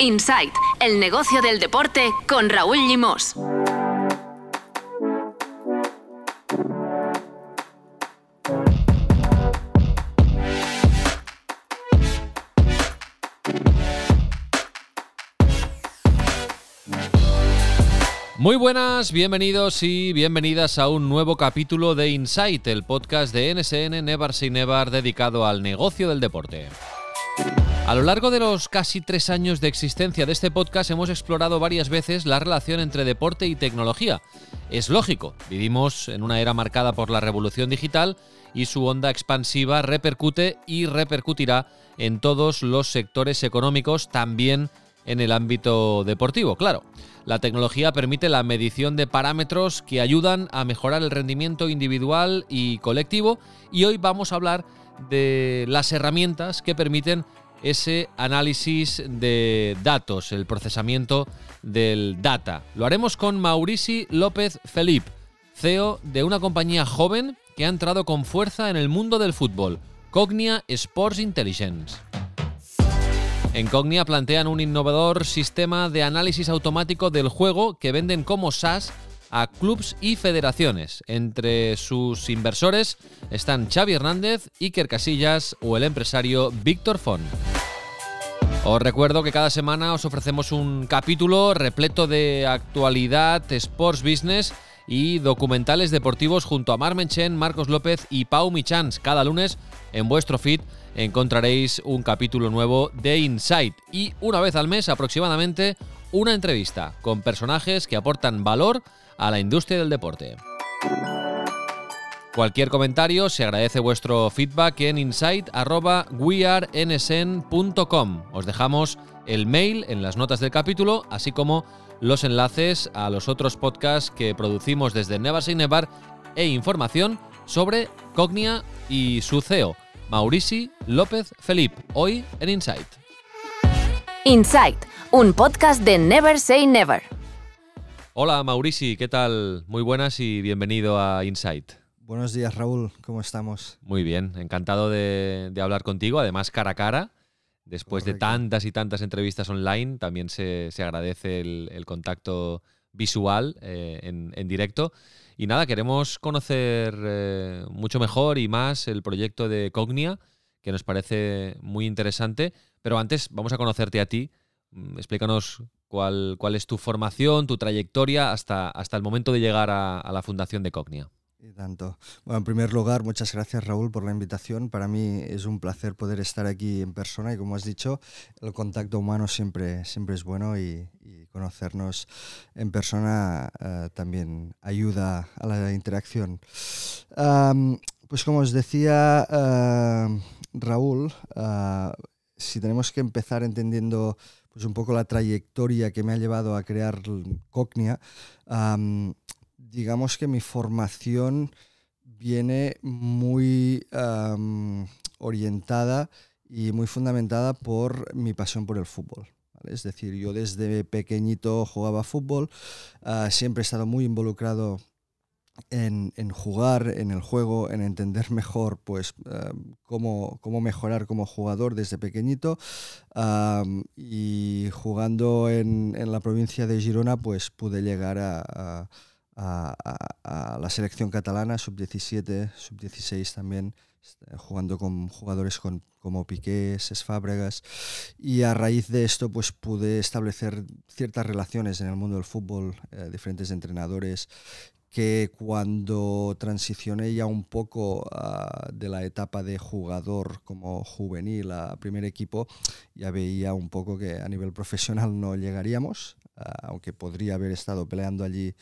Insight, el negocio del deporte con Raúl Limos. Muy buenas, bienvenidos y bienvenidas a un nuevo capítulo de Insight, el podcast de NSN Never Say Never dedicado al negocio del deporte. A lo largo de los casi tres años de existencia de este podcast hemos explorado varias veces la relación entre deporte y tecnología. Es lógico, vivimos en una era marcada por la revolución digital y su onda expansiva repercute y repercutirá en todos los sectores económicos, también en el ámbito deportivo, claro. La tecnología permite la medición de parámetros que ayudan a mejorar el rendimiento individual y colectivo y hoy vamos a hablar de las herramientas que permiten ese análisis de datos, el procesamiento del data. Lo haremos con Maurici López Felip, CEO de una compañía joven que ha entrado con fuerza en el mundo del fútbol, Cognia Sports Intelligence. En Cognia plantean un innovador sistema de análisis automático del juego que venden como SaaS a clubs y federaciones. Entre sus inversores están Xavi Hernández, Iker Casillas o el empresario Víctor Font. Os recuerdo que cada semana os ofrecemos un capítulo repleto de actualidad, sports business y documentales deportivos junto a Marmen Chen, Marcos López y Pau Michans. Cada lunes en vuestro feed encontraréis un capítulo nuevo de Insight y una vez al mes aproximadamente una entrevista con personajes que aportan valor a la industria del deporte. Cualquier comentario, se agradece vuestro feedback en insight.wearensn.com. Os dejamos el mail en las notas del capítulo, así como los enlaces a los otros podcasts que producimos desde Never Say Never e información sobre Cognia y su CEO, Maurici López Felip, hoy en Insight. Insight, un podcast de Never Say Never. Hola Maurici, ¿qué tal? Muy buenas y bienvenido a Insight. Buenos días Raúl, ¿cómo estamos? Muy bien, encantado de, hablar contigo, además cara a cara. Después de tantas y tantas entrevistas online, también se, agradece el, contacto visual eh, en, directo. Y nada, queremos conocer eh, mucho mejor y más el proyecto de Cognia, que nos parece muy interesante. Pero antes vamos a conocerte a ti. Mm, explícanos cuál, cuál es tu formación, tu trayectoria hasta, hasta el momento de llegar a, a la fundación de Cognia. Tanto. Bueno, en primer lugar, muchas gracias Raúl por la invitación. Para mí es un placer poder estar aquí en persona y como has dicho, el contacto humano siempre, siempre es bueno y, conocernos en persona eh, también ayuda a la interacción. pues como os decía uh, Raúl, uh, si tenemos que empezar entendiendo pues un poco la trayectoria que me ha llevado a crear Cognia, digamos que mi formación viene muy orientada y muy fundamentada por mi pasión por el fútbol. Es decir, yo desde pequeñito jugaba fútbol, ah, siempre he estado muy involucrado en, jugar, en el juego, en entender mejor pues, cómo, mejorar como jugador desde pequeñito. y jugando en, la provincia de Girona, pues pude llegar a, la selección catalana, sub-17, sub-16 también, este, jugando con jugadores como Piqué, Ses Fábregas, y a raíz de esto pues pude establecer ciertas relaciones en el mundo del fútbol, eh, diferentes entrenadores, que cuando transicioné ya un poco ah, de la etapa de jugador como juvenil a primer equipo, ya veía un poco que a nivel profesional no llegaríamos, ah, aunque podría haber estado peleando allí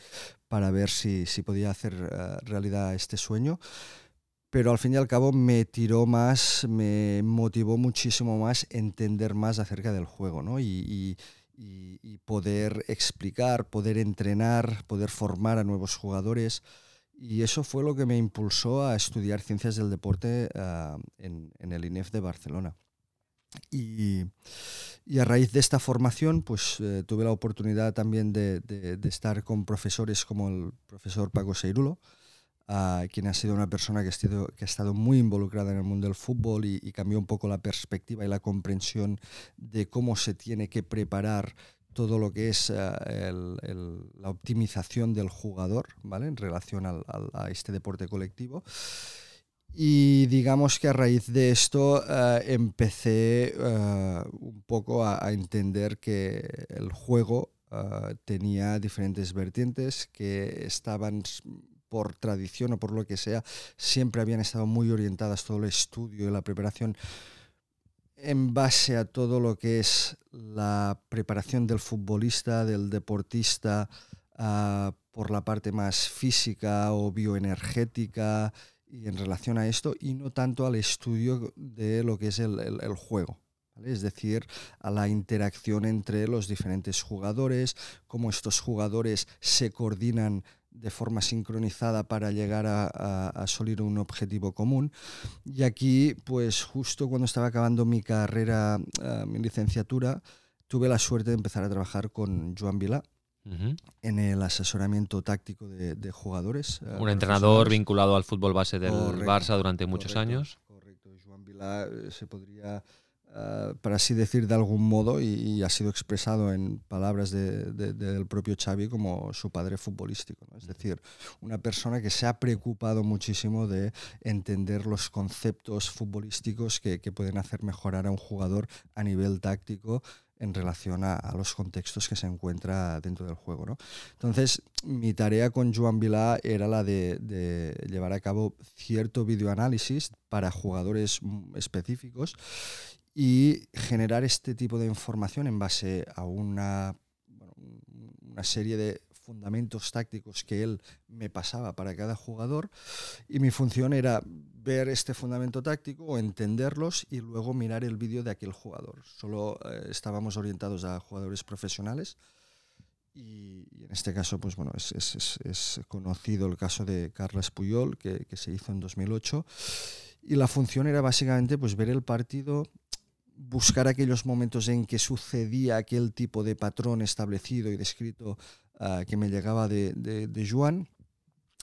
para ver si, si podía hacer eh, realidad este sueño. Pero al fin y al cabo me tiró más, me motivó muchísimo más entender más acerca del juego ¿no? y, poder explicar, poder entrenar, poder formar a nuevos jugadores. Y eso fue lo que me impulsó a estudiar ciencias del deporte eh, en, el INEF de Barcelona. Y, y a raíz de esta formación, pues eh, tuve la oportunidad también de, de, estar con profesores como el profesor Paco Seirulo, quien ha sido una persona que ha, estado, que ha estado muy involucrada en el mundo del fútbol y, cambió un poco la perspectiva y la comprensión de cómo se tiene que preparar todo lo que es eh, la optimización del jugador ¿vale? en relación a este deporte colectivo. Y digamos que a raíz de esto eh, empecé eh, un poco a, entender que el juego tenía diferentes vertientes que estaban por tradición o por lo que sea, siempre habían estado muy orientadas todo el estudio y la preparación en base a todo lo que es la preparación del futbolista, del deportista, ah, por la parte más física o bioenergética y en relación a esto, y no tanto al estudio de lo que es el, juego. Es decir, a la interacción entre los diferentes jugadores, cómo estos jugadores se coordinan de forma sincronizada para llegar a, a, un objetivo común. Y aquí, pues justo cuando estaba acabando mi carrera, eh, mi licenciatura, tuve la suerte de empezar a trabajar con Joan Vilá. En el asesoramiento táctico de, jugadores. Eh, Un entrenador vinculado al fútbol base del Barça durante muchos años. Correcto. Joan Vilá eh, se podría eh, para así decir de algún modo, y, ha sido expresado en palabras del propio Xavi como su padre futbolístico. Es decir, una persona que se ha preocupado muchísimo de entender los conceptos futbolísticos que, pueden hacer mejorar a un jugador a nivel táctico en relación a, los contextos que se encuentra dentro del juego. ¿no? Entonces, mi tarea con Joan Vilá era la de, de llevar a cabo cierto videoanálisis para jugadores específicos y generar este tipo de información en base a una, una serie de fundamentos tácticos que él me pasaba para cada jugador y mi función era ver este fundamento táctico o entenderlos y luego mirar el vídeo de aquel jugador. Solo eh, estábamos orientados a jugadores profesionales y, en este caso pues bueno es, es, es, conocido el caso de Carles Puyol que, que, se hizo en 2008 y la función era básicamente pues ver el partido buscar aquellos momentos en que sucedía aquel tipo de patrón establecido y descrito ah, que me llegaba de, de, Joan,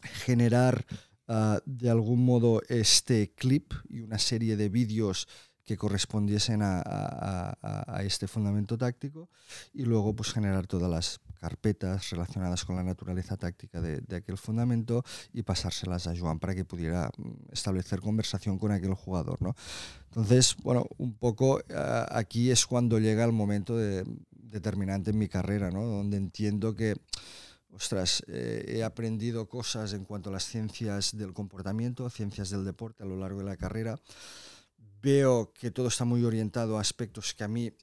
generar ah, de algún modo este clip y una serie de vídeos que correspondiesen a, a, este fundamento táctico y luego pues generar todas las carpetas relacionadas con la naturaleza táctica de, aquel fundamento y pasárselas a Joan para que pudiera mm, establecer conversación con aquel jugador. ¿no? Entonces, bueno, un poco eh, aquí es cuando llega el momento determinante en mi carrera, ¿no? donde entiendo que ostras, eh, he aprendido cosas en cuanto a las ciencias del comportamiento, ciencias del deporte a lo largo de la carrera. Veo que todo está muy orientado a aspectos que a mí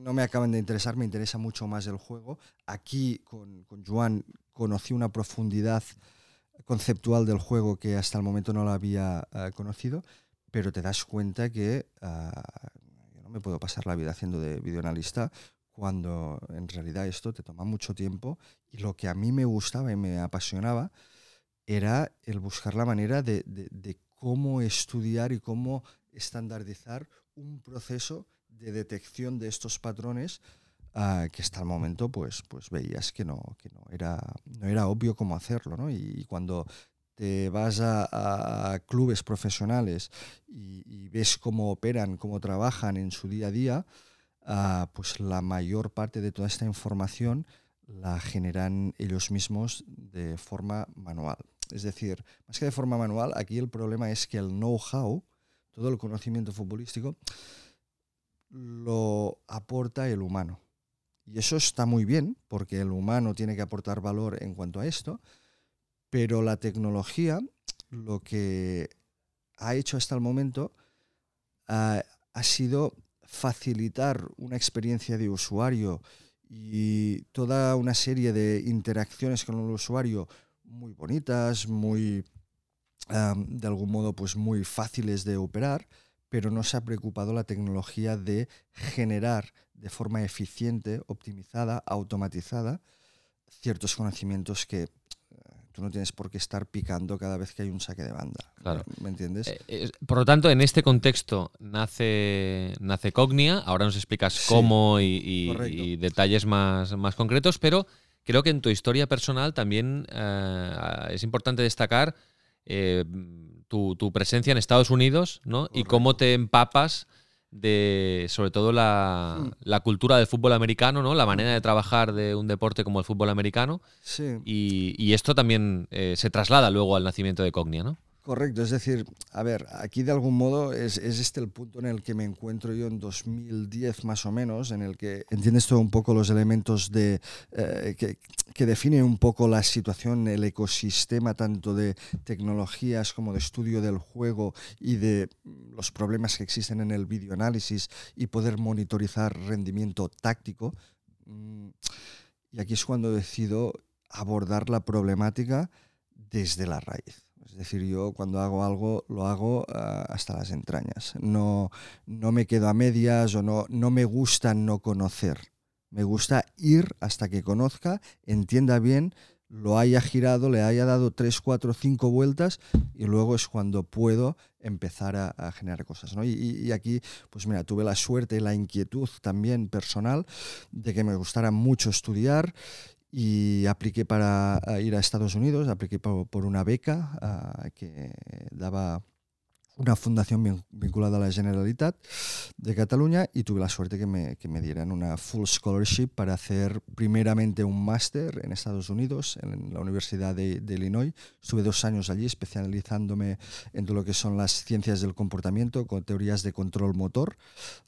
no me acaban de interesar, me interesa mucho más el juego. Aquí con, con Joan conocí una profundidad conceptual del juego que hasta el momento no la había eh, conocido, pero te das cuenta que ah, yo no me puedo pasar la vida haciendo de videoanalista cuando en realidad esto te toma mucho tiempo y lo que a mí me gustaba y me apasionaba era el buscar la manera de, de cómo estudiar y cómo estandarizar un proceso de detección de estos patrones ah, que hasta el momento pues, pues veías que no, que no, era, no era obvio cómo hacerlo. ¿no? Y, cuando te vas a, clubes profesionales y, ves cómo operan, cómo trabajan en su día a día, ah, pues la mayor parte de toda esta información la generan ellos mismos de forma manual. Es decir, más que de forma manual, aquí el problema es que el know-how, todo el conocimiento futbolístico, lo aporta el humano. Y eso está muy bien, porque el humano tiene que aportar valor en cuanto a esto, pero la tecnología lo que ha hecho hasta el momento ha sido facilitar una experiencia de usuario y toda una serie de interacciones con el usuario muy bonitas, muy, de algún modo, pues muy fáciles de operar, pero no se ha preocupado la tecnología de generar de forma eficiente, optimizada, automatizada, ciertos conocimientos que eh, tú no tienes por qué estar picando cada vez que hay un saque de banda. ¿Me entiendes? Eh, por lo tanto, en este contexto nace, nace Cognia. Ahora nos explicas cómo y, detalles más, más concretos, pero creo que en tu historia personal también eh, es importante destacar eh, tu, tu, presencia en Estados Unidos, ¿no? Y cómo te empapas de sobre todo la, la, cultura del fútbol americano, ¿no? La manera de trabajar de un deporte como el fútbol americano. Sí. Y, y esto también eh, se traslada luego al nacimiento de Cognia, ¿no? Correcto, es decir, a ver, aquí de algún modo es, este el punto en el que me encuentro yo en 2010 más o menos, en el que entiendes todo un poco los elementos de, eh, que, que definen un poco la situación, el ecosistema tanto de tecnologías como de estudio del juego y de los problemas que existen en el videoanálisis y poder monitorizar rendimiento táctico. Mm, y aquí es cuando decido abordar la problemática desde la raíz. Es decir, yo cuando hago algo lo hago ah, hasta las entrañas. No, no me quedo a medias o no, no me gusta no conocer. Me gusta ir hasta que conozca, entienda bien, lo haya girado, le haya dado tres, cuatro, cinco vueltas y luego es cuando puedo empezar a, generar cosas. ¿no? Y, y, aquí, pues mira, tuve la suerte y la inquietud también personal de que me gustara mucho estudiar y apliqué para ir a Estados Unidos, apliqué por, una beca uh, que daba una fundación vinculada a la Generalitat de Cataluña y tuve la suerte que me, que me dieran una full scholarship para hacer primeramente un máster en Estados Unidos, en la Universidad de, Illinois. Estuve dos años allí especializándome en lo que son las ciencias del comportamiento, con teorías de control motor,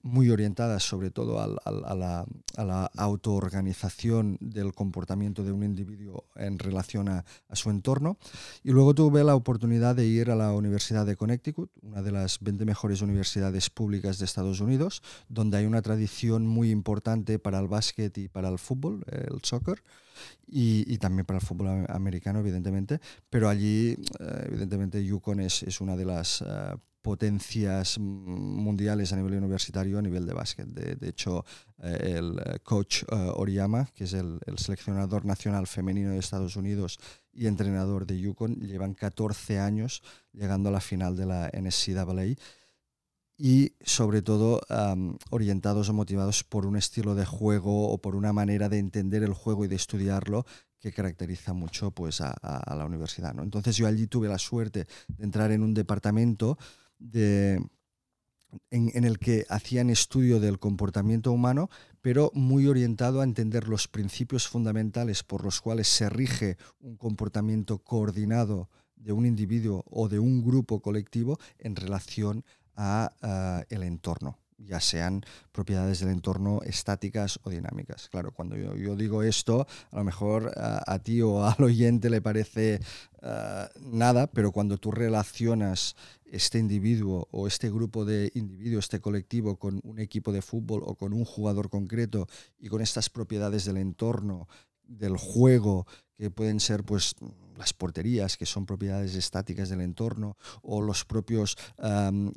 muy orientadas sobre todo a, la, a la autoorganización del comportamiento de un individuo en relación a, a su entorno. Y luego tuve la oportunidad de ir a la Universidad de Connecticut, una de las 20 mejores universidades públicas de Estados Unidos, donde hay una tradición muy importante para el básquet y para el fútbol, el soccer, y, también para el fútbol americano, evidentemente. Pero allí, eh, evidentemente, Yukon es, es, una de las eh, potencias mundiales a nivel universitario, a nivel de básquet. De, hecho, eh, el coach Oriyama, que es el, el seleccionador nacional femenino de Estados Unidos, y entrenador de Yukon. Llevan 14 años llegando a la final de la NCAA y sobre todo orientados o motivados por un estilo de juego o por una manera de entender el juego y de estudiarlo que caracteriza mucho pues, a, la universidad. ¿no? Entonces yo allí tuve la suerte de entrar en un departamento de, en, el que hacían estudio del comportamiento humano, pero muy orientado a entender los principios fundamentales por los cuales se rige un comportamiento coordinado de un individuo o de un grupo colectivo en relación a, el entorno ya sean propiedades del entorno estáticas o dinámicas. Claro, cuando yo, digo esto, a lo mejor a, ti o al oyente le parece eh, nada, pero cuando tú relacionas este individuo o este grupo de individuos, este colectivo con un equipo de fútbol o con un jugador concreto y con estas propiedades del entorno, del juego, que pueden ser pues las porterías, que son propiedades estáticas del entorno, o los propios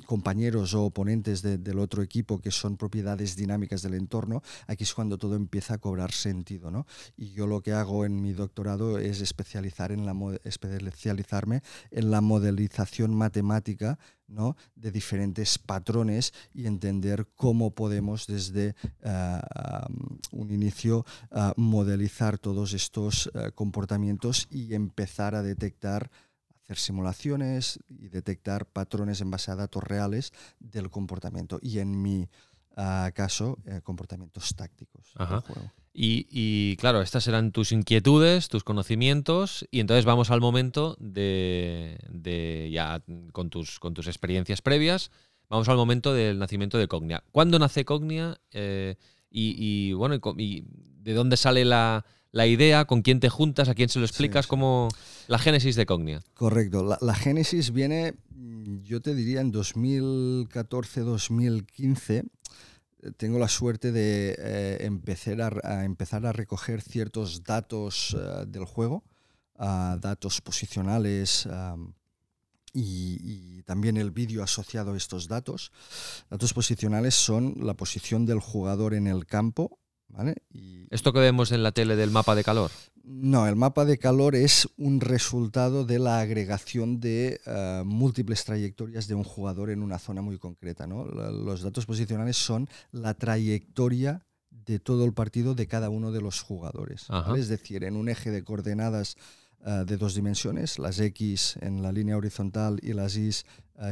compañeros o oponentes del otro equipo, que son propiedades dinámicas del entorno, aquí es cuando todo empieza a cobrar sentido. ¿no? Y yo lo que hago en mi doctorado es especializar en la, especializarme en la modelización matemática ¿no? de diferentes patrones y entender cómo podemos desde eh, un inicio eh, modelizar todos estos eh, comportamientos y empezar a detectar hacer simulaciones y detectar patrones en base a datos reales del comportamiento y en mi caso comportamientos tácticos del juego. Y, claro, estas serán tus inquietudes, tus conocimientos, y entonces vamos al momento de, ya con tus, con tus experiencias previas, vamos al momento del nacimiento de Cognia. ¿Cuándo nace Cognia? Eh, y, bueno, y, de dónde sale la, idea? ¿Con quién te juntas? ¿A quién se lo explicas? como la génesis de Cognia. Correcto. La, la génesis viene, yo te diría, en 2014-2015 tengo la suerte de eh, empezar, a, empezar a recoger ciertos datos eh, del juego, datos posicionales y, también el vídeo asociado a estos datos. Datos posicionales son la posición del jugador en el campo. Y, ¿Esto que vemos en la tele del mapa de calor? No, el mapa de calor es un resultado de la agregación de eh, múltiples trayectorias de un jugador en una zona muy concreta. ¿no? Los datos posicionales son la trayectoria de todo el partido de cada uno de los jugadores. Es decir, en un eje de coordenadas eh, de dos dimensiones, las X en la línea horizontal y las Y,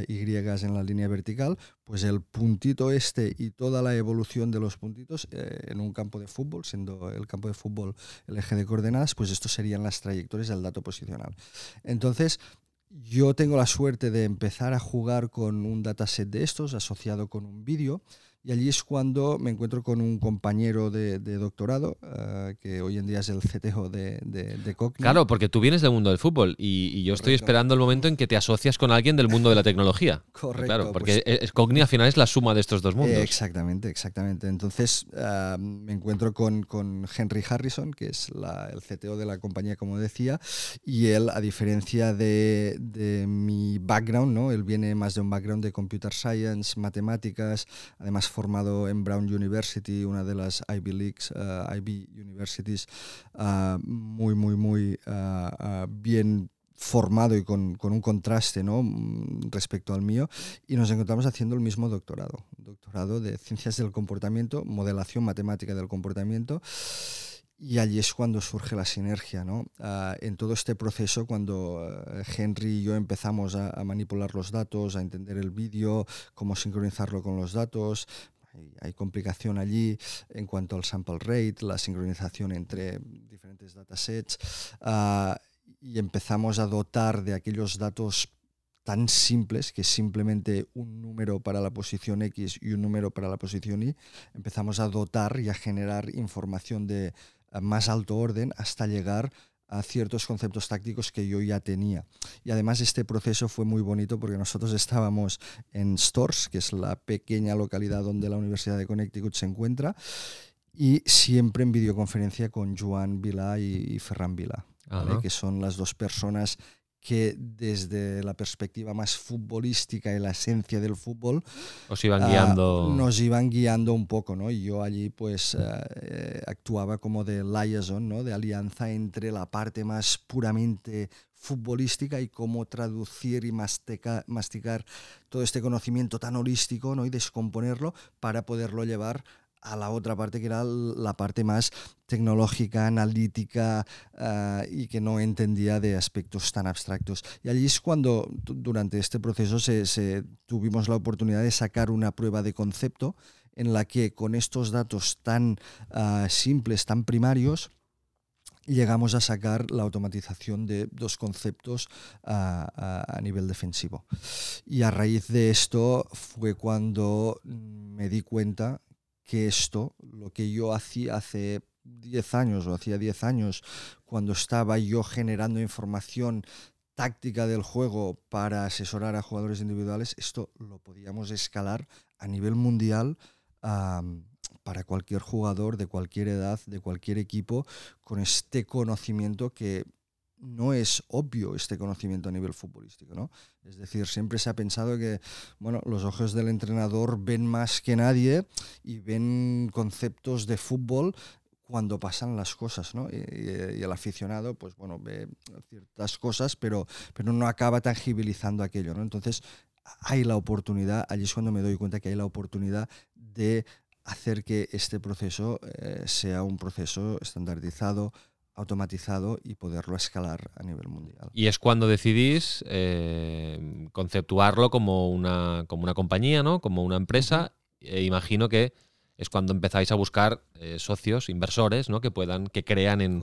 y en la línea vertical, pues el puntito este y toda la evolución de los puntitos en un campo de fútbol, siendo el campo de fútbol el eje de coordenadas, pues estos serían las trayectorias del dato posicional. Entonces, yo tengo la suerte de empezar a jugar con un dataset de estos asociado con un vídeo y allí es cuando me encuentro con un compañero de, doctorado, eh, que hoy en día es el CTO de, de, Claro, porque tú vienes del mundo del fútbol y, yo estoy esperando el momento en que te asocias con alguien del mundo de la tecnología. Correcto. Claro, porque pues Cogni al final es la suma de estos dos mundos. exactamente, exactamente. Entonces eh, me encuentro con, con, Henry Harrison, que es el CTO de la compañía, como decía, y él, a diferencia de, mi background, ¿no? él viene más de un background de computer science, matemáticas, además formado en Brown University, una de las Ivy Leagues, uh, Ivy Universities, uh, muy, muy, muy uh, bien formado y con, con, un contraste ¿no? Mm, respecto al mío y nos encontramos haciendo el mismo doctorado, doctorado de ciencias del comportamiento, modelación matemática del comportamiento y allí es cuando surge la sinergia, ¿no? Ah, en todo este proceso, cuando eh, Henry y yo empezamos a, manipular los datos, a entender el vídeo, cómo sincronizarlo con los datos, hay, complicación allí en cuanto al sample rate, la sincronización entre diferentes datasets, uh, y empezamos a dotar de aquellos datos tan simples que simplemente un número para la posición X y un número para la posición Y, empezamos a dotar y a generar información de más alto orden hasta llegar a ciertos conceptos tácticos que yo ya tenía. Y además este proceso fue muy bonito porque nosotros estábamos en Stores, que es la pequeña localidad donde la Universidad de Connecticut se encuentra, y siempre en videoconferencia con Joan Vila y, Ferran Vila, que son las dos personas que desde la perspectiva más futbolística y la esencia del fútbol Os iban ah, guiando. nos iban guiando un poco, ¿no? Y yo allí pues eh, eh, actuaba como de liaison, ¿no? De alianza entre la parte más puramente futbolística y cómo traducir y masticar todo este conocimiento tan holístico ¿no? y descomponerlo para poderlo llevar a la otra parte que era la parte más tecnológica, analítica eh, y que no entendía de aspectos tan abstractos. Y allí es cuando durante este proceso se, tuvimos la oportunidad de sacar una prueba de concepto en la que con estos datos tan eh, simples, tan primarios, llegamos a sacar la automatización de dos conceptos a, nivel defensivo. Y a raíz de esto fue cuando me di cuenta que esto, lo que yo hacía hace 10 años o hacía 10 años, cuando estaba yo generando información táctica del juego para asesorar a jugadores individuales, esto lo podíamos escalar a nivel mundial para cualquier jugador de cualquier edad, de cualquier equipo, con este conocimiento que no es obvio este conocimiento a nivel futbolístico, ¿no? Es decir, siempre se ha pensado que, bueno, los ojos del entrenador ven más que nadie y ven conceptos de fútbol cuando pasan las cosas, ¿no? Y, el aficionado, pues bueno, ve ciertas cosas, pero, pero no acaba tangibilizando aquello, ¿no? Entonces, hay la oportunidad, allí es cuando me doy cuenta que hay la oportunidad de hacer que este proceso eh, sea un proceso estandarizado, automatizado y poderlo escalar a nivel mundial. Y es cuando decidís eh, conceptuarlo como una, como una compañía, ¿no? como una empresa. E imagino que es cuando empezáis a buscar eh, socios, inversores, ¿no? que puedan, que crean en,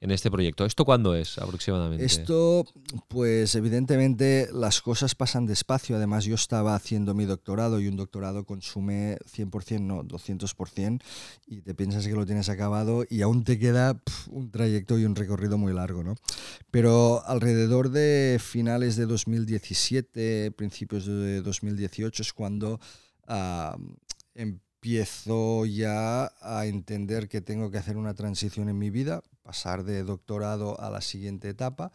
en este proyecto. ¿Esto cuándo es aproximadamente? Esto, pues evidentemente las cosas pasan despacio. Además, yo estaba haciendo mi doctorado y un doctorado consume 100%, no, 200%, y te piensas que lo tienes acabado y aún te queda un trayecto y un recorrido muy largo. ¿no? Pero alrededor de finales de 2017, principios de 2018 es cuando... Uh, empiezo ya a entender que tengo que hacer una transición en mi vida, pasar de doctorado a la siguiente etapa.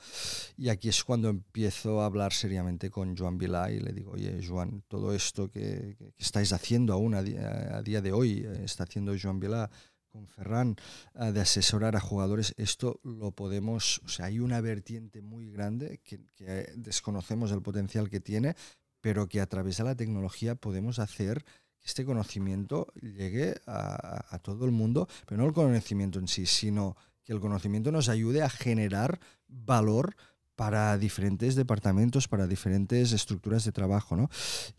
Y aquí es cuando empiezo a hablar seriamente con Joan Vilá y le digo, oye, Joan, todo esto que, estáis haciendo aún a día, de hoy, eh, está haciendo Joan Vilá con Ferran, eh, de asesorar a jugadores, esto lo podemos, o sea, hay una vertiente muy grande que, que desconocemos el potencial que tiene, pero que a través de la tecnología podemos hacer este conocimiento llegue a, todo el mundo, pero no el conocimiento en sí, sino que el conocimiento nos ayude a generar valor para diferentes departamentos, para diferentes estructuras de trabajo, ¿no?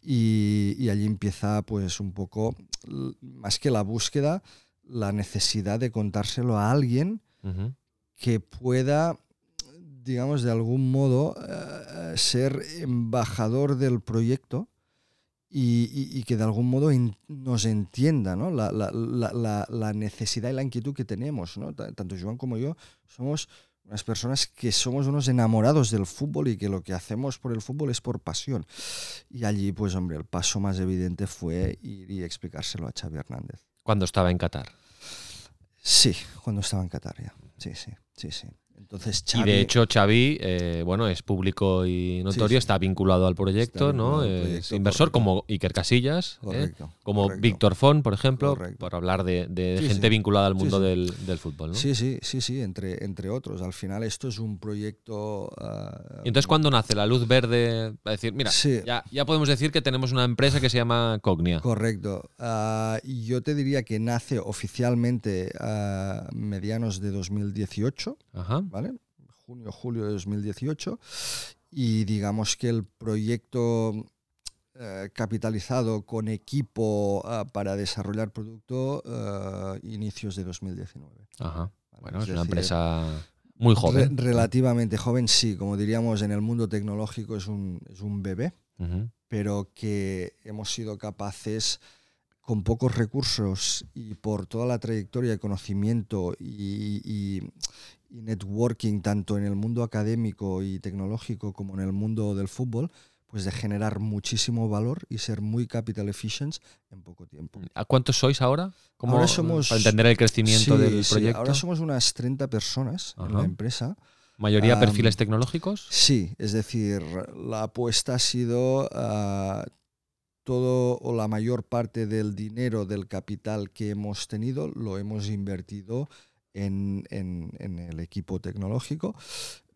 Y, allí empieza, pues, un poco, más que la búsqueda, la necesidad de contárselo a alguien que pueda, digamos, de algún modo eh, ser embajador del proyecto y, que de algún modo nos entienda ¿no? la, la, la, necesidad y la inquietud que tenemos. ¿no? Tanto Joan como yo somos unas personas que somos unos enamorados del fútbol y que lo que hacemos por el fútbol es por pasión. Y allí, pues hombre, el paso más evidente fue ir y explicárselo a Xavi Hernández. Cuando estaba en Qatar. Sí, cuando estaba en Qatar ya. Sí, sí, sí, sí. Entonces, y de hecho, Xavi, eh, bueno, es público y notorio, está vinculado al proyecto, ¿no? es inversor como Iker Casillas, ¿eh? como Víctor Font, por ejemplo, por hablar de, gente vinculada al mundo del, fútbol, ¿no? Sí, sí, sí, sí, entre, entre otros. Al final esto es un proyecto... Uh, y entonces, ¿cuándo nace la luz verde? Para decir, mira, ya, ya, podemos decir que tenemos una empresa que se llama Cognia. Correcto. Uh, yo te diría que nace oficialmente a medianos de 2018. Ajá. ¿Vale? Junio, julio de 2018. Y digamos que el proyecto eh, capitalizado con equipo ah, para desarrollar producto uh, inicios de 2019. Ajá. Bueno, es, una empresa muy joven. relativamente joven, sí. Como diríamos, en el mundo tecnológico es un, es un bebé, pero que hemos sido capaces con pocos recursos y por toda la trayectoria de conocimiento y, y networking tanto en el mundo académico y tecnológico como en el mundo del fútbol, pues de generar muchísimo valor y ser muy capital efficient en poco tiempo. ¿A cuántos sois ahora? ahora somos, para entender el crecimiento del proyecto. ahora somos unas 30 personas en la empresa. ¿Mayoría perfiles tecnológicos? Sí, es decir, la apuesta ha sido uh, todo o la mayor parte del dinero, del capital que hemos tenido, lo hemos invertido en, en, el equipo tecnológico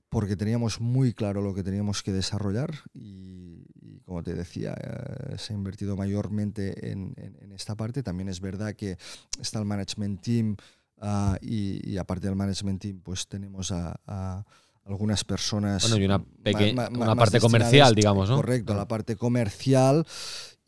porque teníamos muy claro lo que teníamos que desarrollar y, como te decía, eh, se ha invertido mayormente en, esta parte. También es verdad que está el management team ah, y, aparte del management team pues tenemos a, algunas personas... Bueno, y una, pequeña, una parte comercial, digamos, ¿no? Correcto, la parte comercial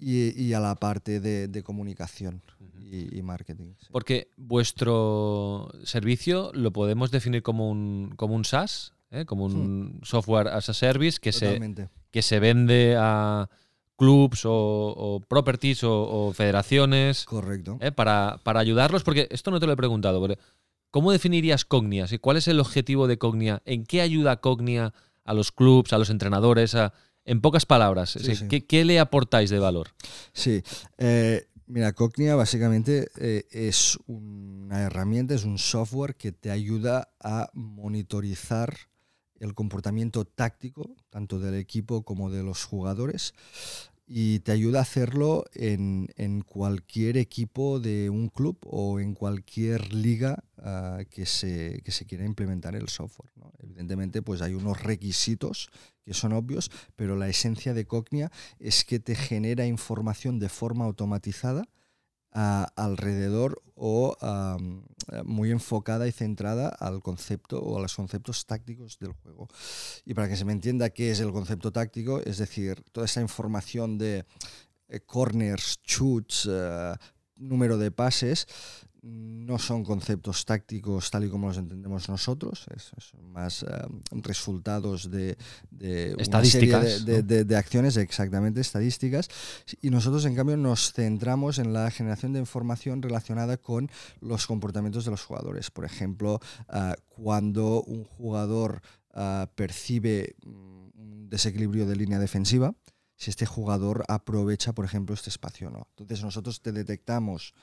y, a la parte de, comunicación y, marketing. Porque vuestro servicio lo podemos definir como un, como un SaaS, ¿eh? como un software as a service que se, que se vende a clubs o, properties o, federaciones. Correcto. ¿eh? Para, para, ayudarlos, porque esto no te lo he preguntado. ¿Cómo definirías Cognia? ¿Cuál es el objetivo de Cognia? ¿En qué ayuda Cognia a los clubs, a los entrenadores? A, en pocas palabras, ¿qué, le aportáis de valor? Sí, eh, mira, Cognia básicamente eh, es una herramienta, es un software que te ayuda a monitorizar el comportamiento táctico, tanto del equipo como de los jugadores, y te ayuda a hacerlo en, cualquier equipo de un club o en cualquier liga ah, que, se, que se quiera implementar el software. Evidentemente, pues hay unos requisitos que son obvios, pero la esencia de Cognia es que te genera información de forma automatizada alrededor o muy enfocada y centrada al concepto o a los conceptos tácticos del juego. Y para que se me entienda qué es el concepto táctico, es decir, toda esa información de eh, corners, shoots, eh, número de pases, no son conceptos tácticos tal y como los entendemos nosotros, son más eh, resultados de, de estadísticas, de, acciones, exactamente, estadísticas, y nosotros en cambio nos centramos en la generación de información relacionada con los comportamientos de los jugadores. Por ejemplo, eh, cuando un jugador eh, percibe un desequilibrio de línea defensiva, si este jugador aprovecha, por ejemplo, este espacio o no. Entonces nosotros te detectamos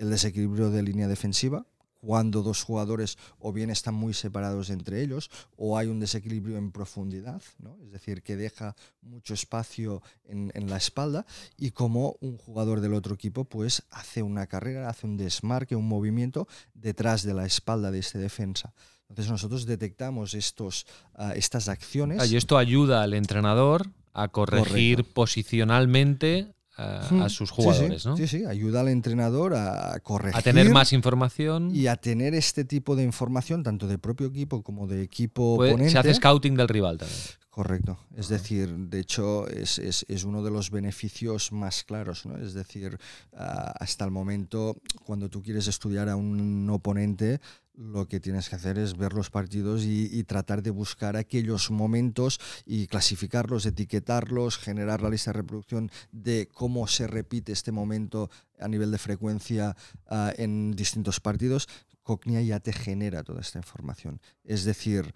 el desequilibrio de línea defensiva, cuando dos jugadores o bien están muy separados entre ellos o hay un desequilibrio en profundidad, es decir, que deja mucho espacio en, la espalda y como un jugador del otro equipo pues hace una carrera, hace un desmarque, un movimiento detrás de la espalda de este defensa. Entonces nosotros detectamos estos, ah, estas acciones. y esto ayuda al entrenador a corregir posicionalmente a sus jugadores, sí, ¿no? Sí, sí, ayuda al entrenador a corregir. A tener más información. Y a tener este tipo de información, tanto de propio equipo como de equipo oponente. Se hace scouting del rival también. Correcto. Es decir, de hecho, es, es, es, uno de los beneficios más claros. ¿no? Es decir, uh, hasta el momento, cuando tú quieres estudiar a un oponente, lo que tienes que hacer es ver los partidos y, y, tratar de buscar aquellos momentos y clasificarlos, etiquetarlos, generar la lista de reproducción de cómo se repite este momento a nivel de frecuencia uh, en distintos partidos. Cognia ya te genera toda esta información. Es decir,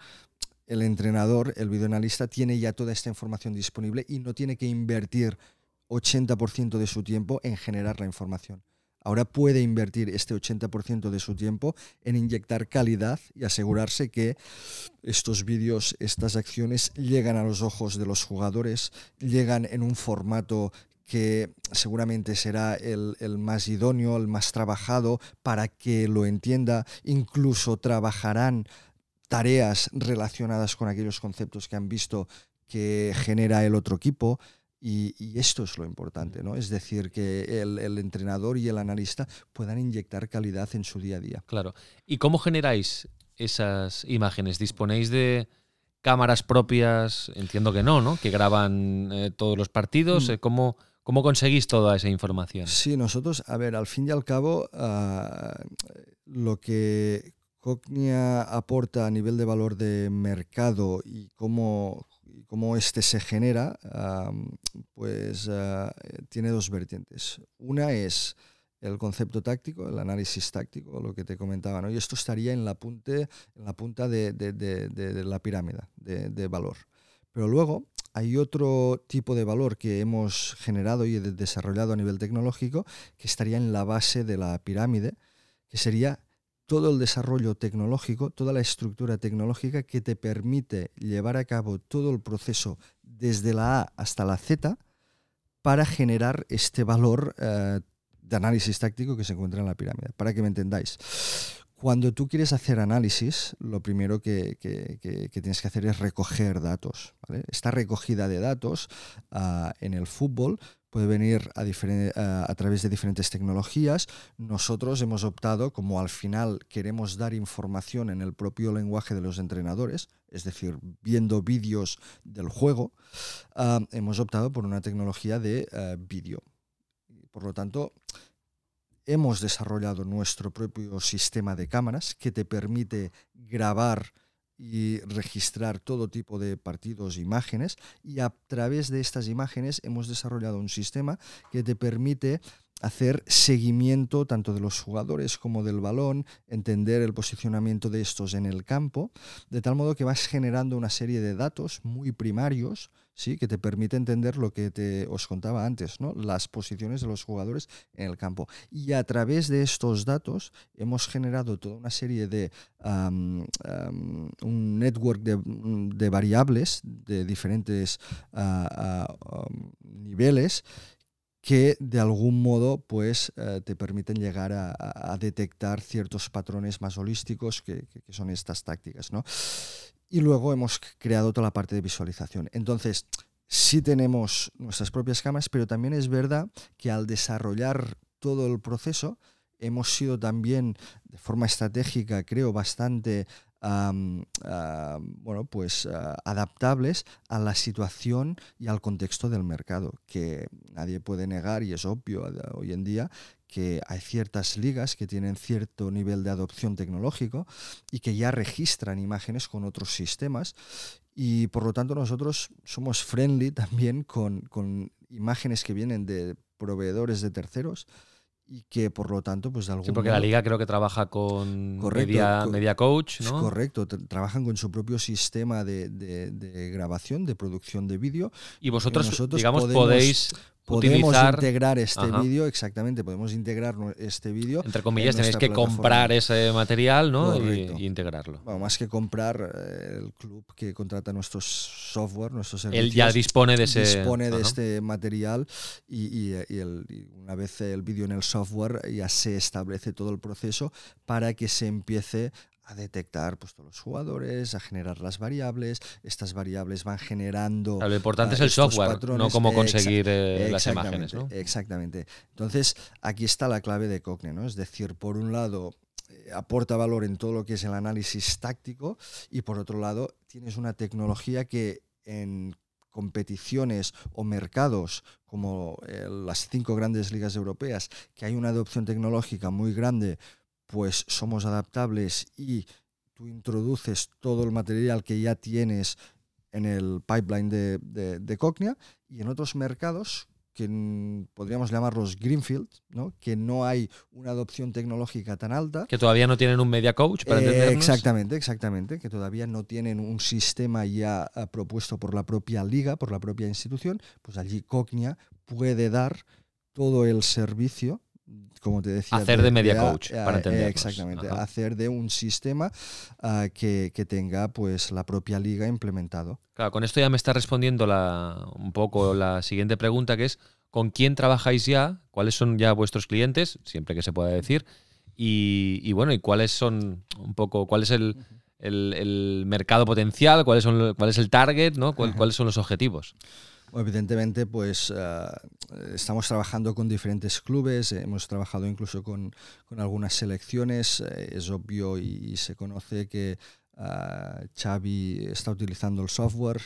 el entrenador, el videoanalista, tiene ya toda esta información disponible y no tiene que invertir 80% de su tiempo en generar la información. Ahora puede invertir este 80% de su tiempo en inyectar calidad y asegurarse que estos vídeos, estas acciones llegan a los ojos de los jugadores, llegan en un formato que seguramente será el, el, más idóneo, el más trabajado para que lo entienda, incluso trabajarán tareas relacionadas con aquellos conceptos que han visto que genera el otro equipo. Y, y esto es lo importante, ¿no? Es decir, que el, el, entrenador y el analista puedan inyectar calidad en su día a día. Claro. ¿Y cómo generáis esas imágenes? ¿Disponéis de cámaras propias? Entiendo que no, ¿no? Que graban eh, todos los partidos. Mm. ¿Cómo, ¿Cómo conseguís toda esa información? Sí, nosotros, a ver, al fin y al cabo, uh, lo que Cognia aporta a nivel de valor de mercado y cómo, cómo este se genera, pues uh, tiene dos vertientes. Una es el concepto táctico, el análisis táctico, lo que te comentaba, ¿no? y esto estaría en la, punte, en la punta de, de la pirámide de, valor. Pero luego hay otro tipo de valor que hemos generado y desarrollado a nivel tecnológico que estaría en la base de la pirámide, que sería todo el desarrollo tecnológico, toda la estructura tecnológica que te permite llevar a cabo todo el proceso desde la A hasta la Z para generar este valor eh, de análisis táctico que se encuentra en la pirámide. Para que me entendáis. Cuando tú quieres hacer análisis, lo primero que, que, tienes que hacer es recoger datos. Esta recogida de datos uh, en el fútbol puede venir a, a, través de diferentes tecnologías. Nosotros hemos optado, como al final queremos dar información en el propio lenguaje de los entrenadores, es decir, viendo vídeos del juego, uh, hemos optado por una tecnología de uh, vídeo. Por lo tanto, hemos desarrollado nuestro propio sistema de cámaras que te permite grabar y registrar todo tipo de partidos, imágenes, y a través de estas imágenes hemos desarrollado un sistema que te permite hacer seguimiento tanto de los jugadores como del balón, entender el posicionamiento de estos en el campo, de tal modo que vas generando una serie de datos muy primarios, ¿sí? que te permite entender lo que te, os contaba antes, ¿no? las posiciones de los jugadores en el campo. Y a través de estos datos hemos generado toda una serie de un network de, de, variables de diferentes uh, uh, um, niveles que de algún modo pues, eh, te permiten llegar a, detectar ciertos patrones más holísticos que, que, son estas tácticas. ¿no? Y luego hemos creado toda la parte de visualización. Entonces, sí tenemos nuestras propias cámaras, pero también es verdad que al desarrollar todo el proceso, hemos sido también de forma estratégica, creo, bastante bueno, pues, uh, adaptables a la situación y al contexto del mercado, que nadie puede negar, y es obvio hoy en día, que hay ciertas ligas que tienen cierto nivel de adopción tecnológico y que ya registran imágenes con otros sistemas y por lo tanto nosotros somos friendly también con, con imágenes que vienen de proveedores de terceros y que por lo tanto, pues de algún Sí, porque modo, la liga creo que trabaja con Correcto, media, co- media Coach, ¿no? Correcto, tra- trabajan con su propio sistema de, de- de grabación, de producción de vídeo. Y vosotros, digamos, podemos- podéis Podemos utilizar, integrar este vídeo, exactamente, podemos integrar este vídeo. entre comillas, en tenéis que plataforma. comprar ese material, ¿no? Y, integrarlo. Bueno, más que comprar, eh, el club que contrata nuestros software, nuestros servicios. Él ya dispone de ese. dispone de Ajá. este material y, y- y el- y una vez el vídeo en el software ya se establece todo el proceso para que se empiece a detectar pues, todos los jugadores, a generar las variables. Estas variables van generando. lo importante es el software, no cómo conseguir eh, las imágenes. ¿no? Exactamente. Entonces, aquí está la clave de Cogni, ¿no? Es decir, por un lado, eh, aporta valor en todo lo que es el análisis táctico y por otro lado, tienes una tecnología que en competiciones o mercados como eh, las cinco grandes ligas europeas, que hay una adopción tecnológica muy grande, pues somos adaptables y tú introduces todo el material que ya tienes en el pipeline de, de, de Cognia y en otros mercados que podríamos llamarlos Greenfield, ¿no? que no hay una adopción tecnológica tan alta. Que todavía no tienen un media coach para eh, Exactamente, exactamente, que todavía no tienen un sistema ya eh, propuesto por la propia liga, por la propia institución, pues allí Cognia puede dar todo el servicio como te decía. Hacer de, media coach, para entender. Exactamente, hacer de un sistema ah, que, que, tenga pues la propia liga implementado. Claro, con esto ya me está respondiendo la, un poco la siguiente pregunta, que es ¿con quién trabajáis ya? ¿Cuáles son ya vuestros clientes? Siempre que se pueda decir. Y, y bueno, y cuáles son un poco, cuál es el, el, el mercado potencial, cuáles son, cuál es el target, ¿no? ¿Cuáles son los objetivos? Evidentemente, pues eh, estamos trabajando con diferentes clubes, hemos trabajado incluso con, algunas selecciones. Eh, es obvio y, se conoce que uh, Xavi está utilizando el software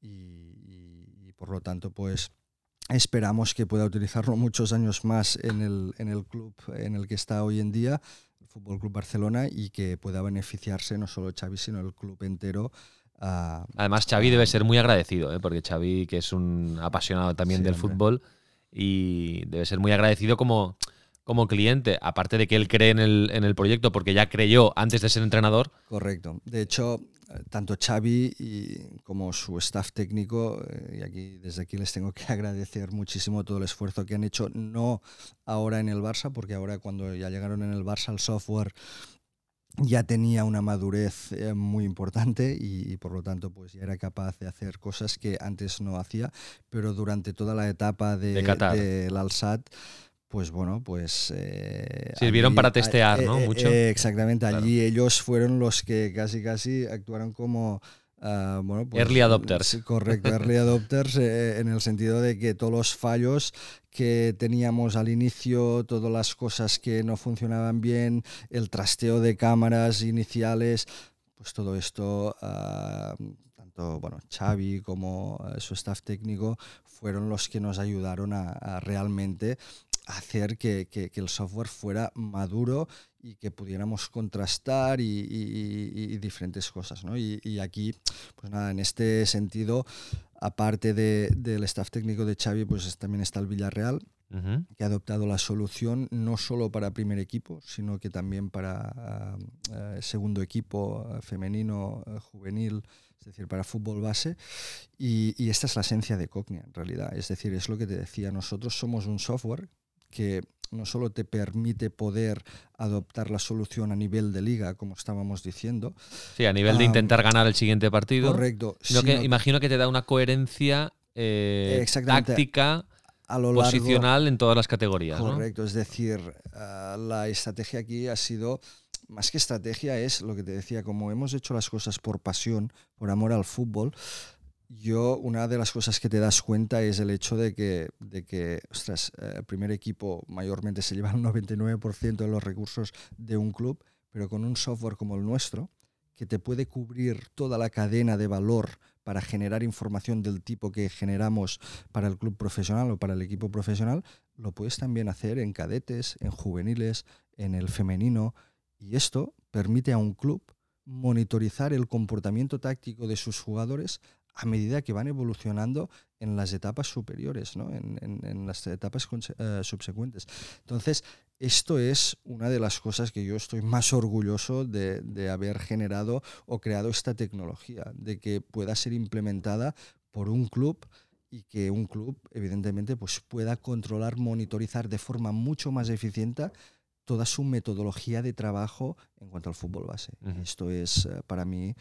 y, por lo tanto, pues esperamos que pueda utilizarlo muchos años más en el, en el club en el que está hoy en día, el Fútbol Club Barcelona, y que pueda beneficiarse no solo Xavi, sino el club entero Además, Xavi debe ser muy agradecido, ¿eh? porque Xavi, que es un apasionado también del fútbol, y debe ser muy agradecido como, como cliente, aparte de que él cree en el, en el proyecto, porque ya creyó antes de ser entrenador. Correcto. De hecho, tanto Xavi y como su staff técnico, eh, y aquí desde aquí les tengo que agradecer muchísimo todo el esfuerzo que han hecho, no ahora en el Barça, porque ahora cuando ya llegaron en el Barça el software ya tenía una madurez eh, muy importante y, por lo tanto pues ya era capaz de hacer cosas que antes no hacía, pero durante toda la etapa de, del Alsat pues bueno, pues... Eh, Sirvieron para testear, ¿no? Eh, Mucho. exactamente, allí ellos fueron los que casi casi actuaron como Ah, bueno, pues, early adopters. correcto, early adopters eh, en el sentido de que todos los fallos que teníamos al inicio, todas las cosas que no funcionaban bien, el trasteo de cámaras iniciales, pues todo esto, tanto bueno, Xavi como eh, su staff técnico fueron los que nos ayudaron a, realmente hacer que, que, el software fuera maduro y que pudiéramos contrastar y, diferentes cosas. ¿no? Y, aquí, pues nada, en este sentido, aparte de, del staff técnico de Xavi, pues también está el Villarreal, que ha adoptado la solución no solo para primer equipo, sino que también para uh, segundo equipo uh, femenino, uh, juvenil, es decir, para fútbol base. Y, y esta es la esencia de Cognia, en realidad. Es decir, es lo que te decía, nosotros somos un software que no solo te permite poder adoptar la solución a nivel de liga, como estábamos diciendo. Sí, a nivel de intentar ganar el siguiente partido. Correcto. Sino que imagino que te da una coherencia eh, táctica. A lo posicional en todas las categorías. Correcto, es decir, ah, la estrategia aquí ha sido más que estrategia es lo que te decía, como hemos hecho las cosas por pasión, por amor al fútbol, yo, una de las cosas que te das cuenta es el hecho de que, de que ostras, eh, el primer equipo mayormente se lleva el 99% de los recursos de un club, pero con un software como el nuestro, que te puede cubrir toda la cadena de valor para generar información del tipo que generamos para el club profesional o para el equipo profesional, lo puedes también hacer en cadetes, en juveniles, en el femenino. Y esto permite a un club monitorizar el comportamiento táctico de sus jugadores a medida que van evolucionando en las etapas superiores, ¿no? en, en, las etapas eh, subsecuentes. Entonces, esto es una de las cosas que yo estoy más orgulloso de, de, haber generado o creado esta tecnología, de que pueda ser implementada por un club y que un club, evidentemente, pues pueda controlar, monitorizar de forma mucho más eficiente toda su metodología de trabajo en cuanto al fútbol base. Esto es, eh, para mí,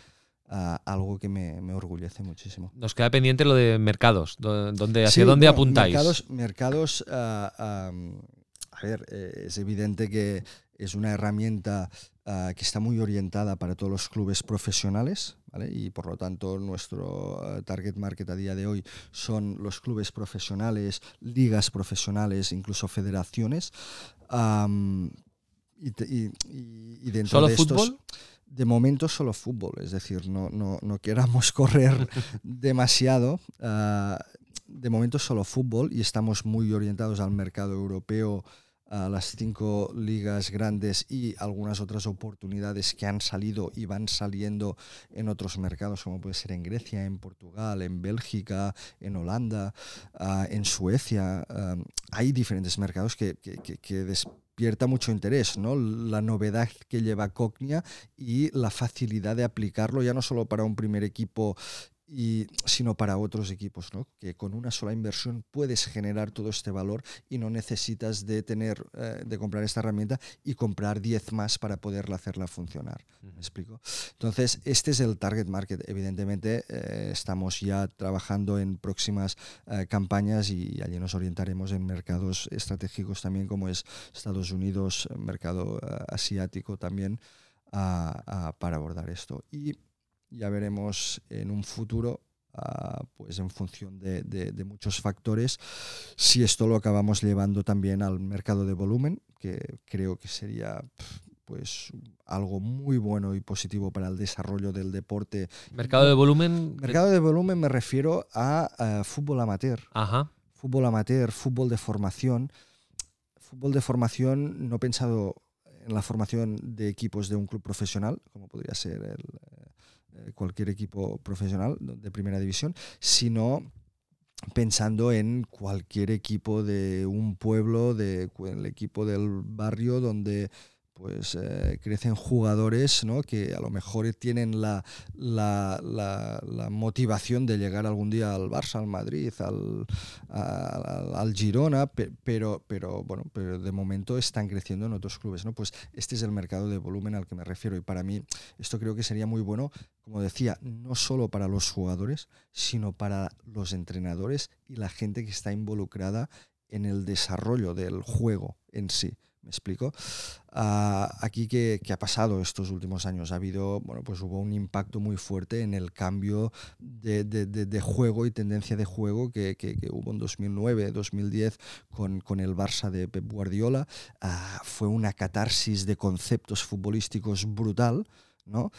algo que me, me, orgullece muchísimo. Nos queda pendiente lo de mercados, donde, ¿hacia dónde apuntáis? Mercados, mercados ah, a ver, eh, es evidente que es una herramienta ah, que está muy orientada para todos los clubes profesionales, y por lo tanto nuestro ah, target market a día de hoy son los clubes profesionales, ligas profesionales, incluso federaciones. y, dentro ¿Solo de estos, fútbol? De momento solo fútbol, es decir, no, no, no queramos correr demasiado. de momento solo fútbol y estamos muy orientados al mercado europeo a las cinco ligas grandes y algunas otras oportunidades que han salido y van saliendo en otros mercados, como puede ser en Grecia, en Portugal, en Bélgica, en Holanda, ah, en Suecia. Ah, hay diferentes mercados que, que, que, despierta mucho interés, ¿no? La novedad que lleva Cognia y la facilidad de aplicarlo ya no solo para un primer equipo y, sino para otros equipos, ¿no? que con una sola inversión puedes generar todo este valor y no necesitas de tener eh, de comprar esta herramienta y comprar 10 más para poderla hacerla funcionar. ¿Me explico? Entonces, este es el target market. Evidentemente, eh, estamos ya trabajando en próximas eh, campañas y allí nos orientaremos en mercados estratégicos también, como es Estados Unidos, mercado asiático también, para abordar esto. Y ya veremos en un futuro, ah, pues en función de, de, muchos factores, si esto lo acabamos llevando también al mercado de volumen, que creo que sería pues algo muy bueno y positivo para el desarrollo del deporte. ¿Mercado de volumen? Mercado de volumen me refiero a, fútbol amateur. Ajá. Fútbol amateur, fútbol de formación. Fútbol de formación, no he pensado en la formación de equipos de un club profesional, como podría ser el, cualquier equipo profesional de primera división, sino pensando en cualquier equipo de un pueblo, de el equipo del barrio donde pues eh, crecen jugadores ¿no? que a lo mejor tienen la, motivación de llegar algún día al Barça, al Madrid, al, al, Girona, pero, pero, bueno, pero de momento están creciendo en otros clubes. ¿no? Pues este es el mercado de volumen al que me refiero y para mí esto creo que sería muy bueno, como decía, no solo para los jugadores, sino para los entrenadores y la gente que está involucrada en el desarrollo del juego en sí. ¿Me explico? Aquí, ¿qué, ha pasado estos últimos años? Ha habido, bueno, pues hubo un impacto muy fuerte en el cambio de, juego y tendencia de juego que, que, hubo en 2009, 2010 con, con, el Barça de Pep Guardiola. Ah, fue una catarsis de conceptos futbolísticos brutal, ¿no?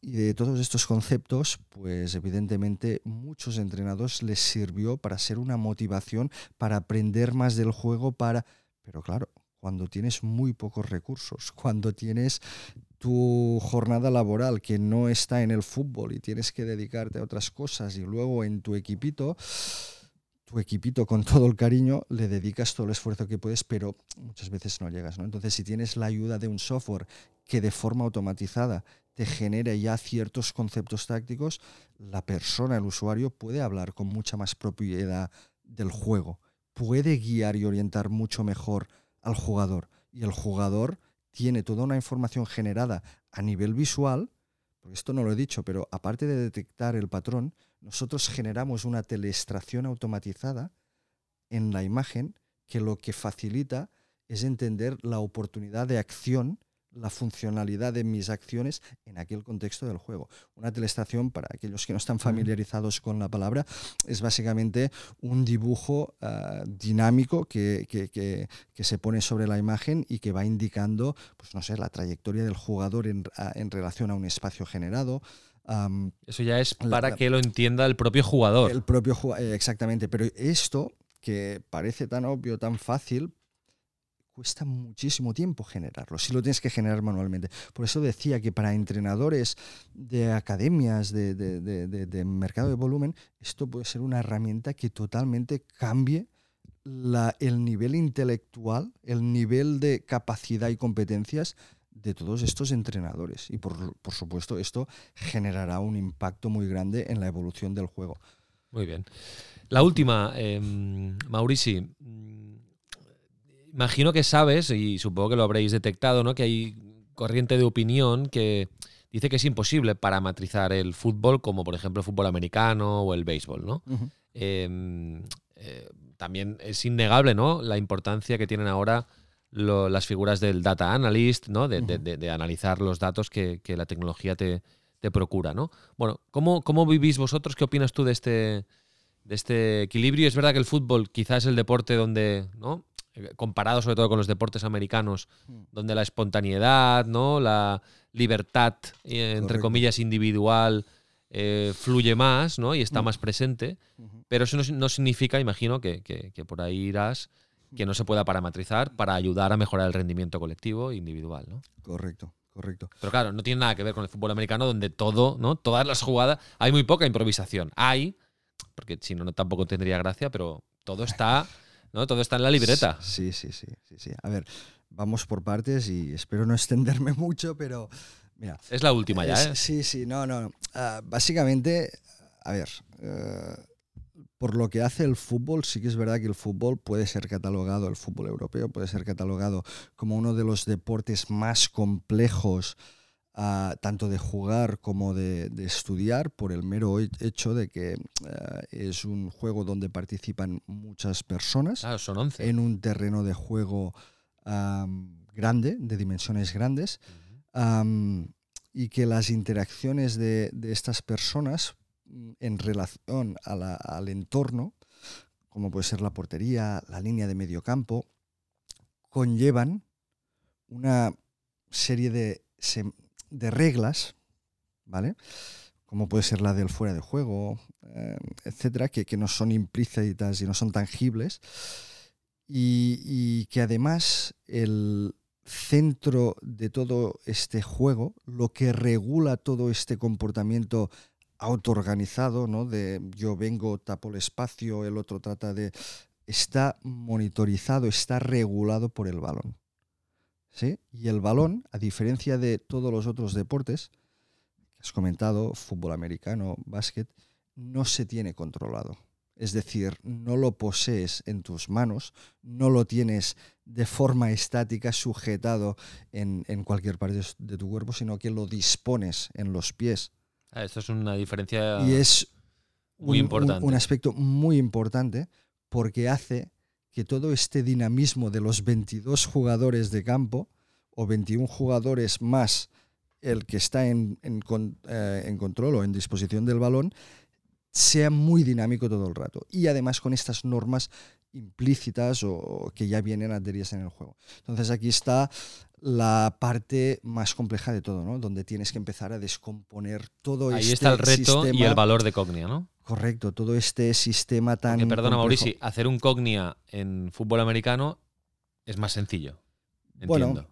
Y de todos estos conceptos, pues evidentemente muchos entrenadores les sirvió para ser una motivación, para aprender más del juego, para... Pero claro, cuando tienes muy pocos recursos, cuando tienes tu jornada laboral que no está en el fútbol y tienes que dedicarte a otras cosas y luego en tu equipito, tu equipito con todo el cariño, le dedicas todo el esfuerzo que puedes, pero muchas veces no llegas. ¿no? Entonces, si tienes la ayuda de un software que de forma automatizada te genera ya ciertos conceptos tácticos, la persona, el usuario, puede hablar con mucha más propiedad del juego, puede guiar y orientar mucho mejor al jugador. Y el jugador tiene toda una información generada a nivel visual, porque esto no lo he dicho, pero aparte de detectar el patrón, nosotros generamos una telestración automatizada en la imagen que lo que facilita es entender la oportunidad de acción la funcionalidad de mis acciones en aquel contexto del juego. Una telestación, para aquellos que no están familiarizados con la palabra, es básicamente un dibujo ah, dinámico que, se pone sobre la imagen y que va indicando, pues no sé, la trayectoria del jugador en, ah, relación a un espacio generado. Eso ya es para que lo entienda el propio jugador. El propio eh, exactamente. Pero esto, que parece tan obvio, tan fácil, cuesta muchísimo tiempo generarlo, si lo tienes que generar manualmente. Por eso decía que para entrenadores de academias, de, mercado de volumen, esto puede ser una herramienta que totalmente cambie la, el nivel intelectual, el nivel de capacidad y competencias de todos estos entrenadores. Y por, por supuesto esto generará un impacto muy grande en la evolución del juego. Muy bien. La última, eh, Maurici imagino que sabes, y supongo que lo habréis detectado, ¿no? que hay corriente de opinión que dice que es imposible parametrizar el fútbol como por ejemplo el fútbol americano o el béisbol. ¿no? Em, eh, también es innegable ¿no? la importancia que tienen ahora las figuras del data analyst, ¿no? De, analizar los datos que, la tecnología te, procura, ¿no? Bueno, ¿cómo, ¿cómo, vivís vosotros? ¿Qué opinas tú de este, de este equilibrio? Es verdad que el fútbol quizás es el deporte donde, ¿no? Comparado sobre todo con los deportes americanos, mm. donde la espontaneidad, ¿no? la libertad, eh, entre comillas, individual, eh, fluye más ¿no? y está mm. más presente. Pero eso no, significa, imagino, que, por ahí irás, que no se pueda parametrizar para ayudar a mejorar el rendimiento colectivo e individual. ¿no? Correcto. Correcto. Pero claro, no tiene nada que ver con el fútbol americano, donde todo, ¿no? Todas las jugadas, hay muy poca improvisación. Hay, porque si no, no tampoco tendría gracia, pero todo está ¿no? Todo está en la libreta. Sí, sí, sí, sí, sí. A ver, vamos por partes y espero no extenderme mucho, pero mira. Es la última ya, ¿eh? Sí, sí, no, no. Ah, básicamente, a ver, eh, por lo que hace el fútbol, sí que es verdad que el fútbol puede ser catalogado, el fútbol europeo puede ser catalogado como uno de los deportes más complejos tanto de jugar como de, estudiar por el mero hecho de que eh, es un juego donde participan muchas personas son en un terreno de juego grande, de dimensiones grandes, y que las interacciones de, estas personas mm, en relación al entorno, como puede ser la portería, la línea de medio campo, conllevan una serie de de reglas, ¿vale? Como puede ser la del fuera de juego, eh, etcétera, que, no son implícitas y no son tangibles, y, que además el centro de todo este juego, lo que regula todo este comportamiento autoorganizado, ¿no? De yo vengo, tapo el espacio, el otro trata de. está monitorizado, está regulado por el balón. Y el balón, a diferencia de todos los otros deportes que has comentado, fútbol americano, básquet, no se tiene controlado. Es decir, no lo posees en tus manos, no lo tienes de forma estática sujetado en, cualquier parte de tu cuerpo, sino que lo dispones en los pies. Ah, esto es una diferencia y es muy importante. un aspecto muy importante porque hace que todo este dinamismo de los 22 jugadores de campo o 21 jugadores más el que está en, eh, en, control o en disposición del balón sea muy dinámico todo el rato. Y además con estas normas implícitas o, que ya vienen adheridas en el juego. Entonces aquí está la parte más compleja de todo, ¿no? Donde tienes que empezar a descomponer todo Ahí este está el reto y el valor de Cognia, ¿no? Correcto, todo este sistema tan. Que perdona, Mauricio, hacer un Cognia en fútbol americano es más sencillo. Entiendo. Bueno,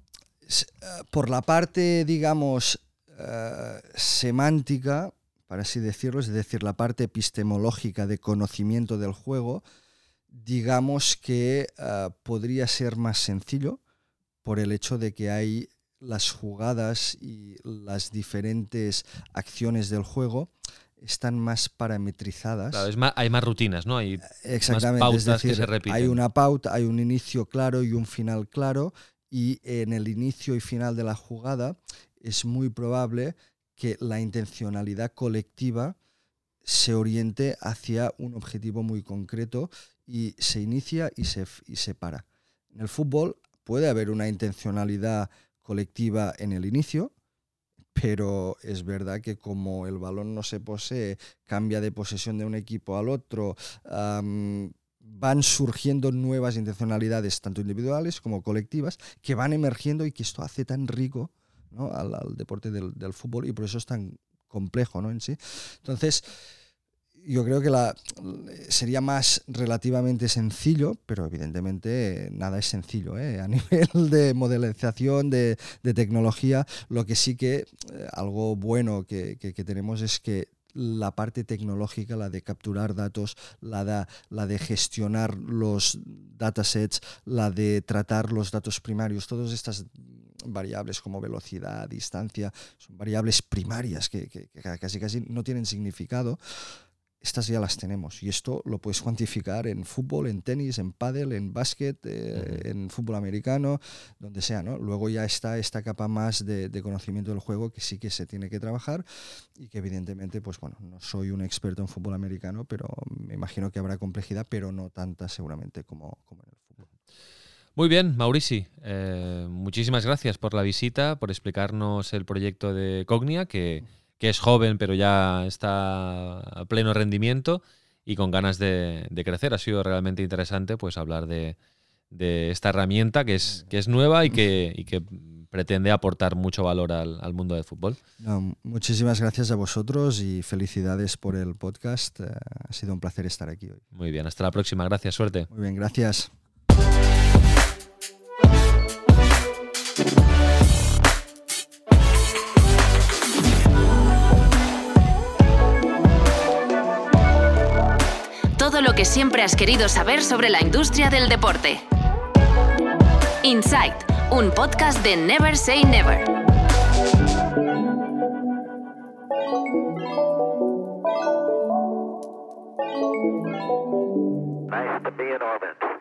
eh, por la parte, digamos, eh, semántica, para así decirlo, es decir, la parte epistemológica de conocimiento del juego, digamos que eh, podría ser más sencillo por el hecho de que hay las jugadas y las diferentes acciones del juego están más parametrizadas. hay más rutinas, ¿no? Hay Exactamente, pautas es decir, que se repiten. Hay una pauta, hay un inicio claro y un final claro, y en el inicio y final de la jugada es muy probable que la intencionalidad colectiva se oriente hacia un objetivo muy concreto y se inicia y se, y se para. En el fútbol puede haber una intencionalidad colectiva en el inicio, pero es verdad que como el balón no se posee, cambia de posesión de un equipo al otro, van surgiendo nuevas intencionalidades, tanto individuales como colectivas, que van emergiendo y que esto hace tan rico al, deporte del, del, fútbol y por eso es tan complejo ¿no? en sí. Entonces, yo creo que la, sería más relativamente sencillo, pero evidentemente nada es sencillo. ¿eh? A nivel de modelización, de, tecnología, lo que sí que eh, algo bueno que, tenemos es que la parte tecnológica, la de capturar datos, la de, la de gestionar los datasets, la de tratar los datos primarios, todas estas variables como velocidad, distancia, son variables primarias que, que casi casi no tienen significado estas ya las tenemos. Y esto lo puedes cuantificar en fútbol, en tenis, en pádel, en básquet, eh, en fútbol americano, donde sea. ¿no? Luego ya está esta capa más de, conocimiento del juego que sí que se tiene que trabajar y que evidentemente, pues bueno, no soy un experto en fútbol americano, pero me imagino que habrá complejidad, pero no tanta seguramente como, como en el fútbol. Muy bien, Maurici, eh, muchísimas gracias por la visita, por explicarnos el proyecto de Cognia, que, es joven pero ya está a pleno rendimiento y con ganas de, crecer. Ha sido realmente interesante pues hablar de, esta herramienta que es, que es nueva y que, que pretende aportar mucho valor al, mundo del fútbol. muchísimas gracias a vosotros y felicidades por el podcast. Eh, ha sido un placer estar aquí hoy. Muy bien, hasta la próxima. Gracias, suerte. Muy bien, gracias. Lo que siempre has querido saber sobre la industria del deporte. Insight, un podcast de Never Say Never. Nice to be in orbit.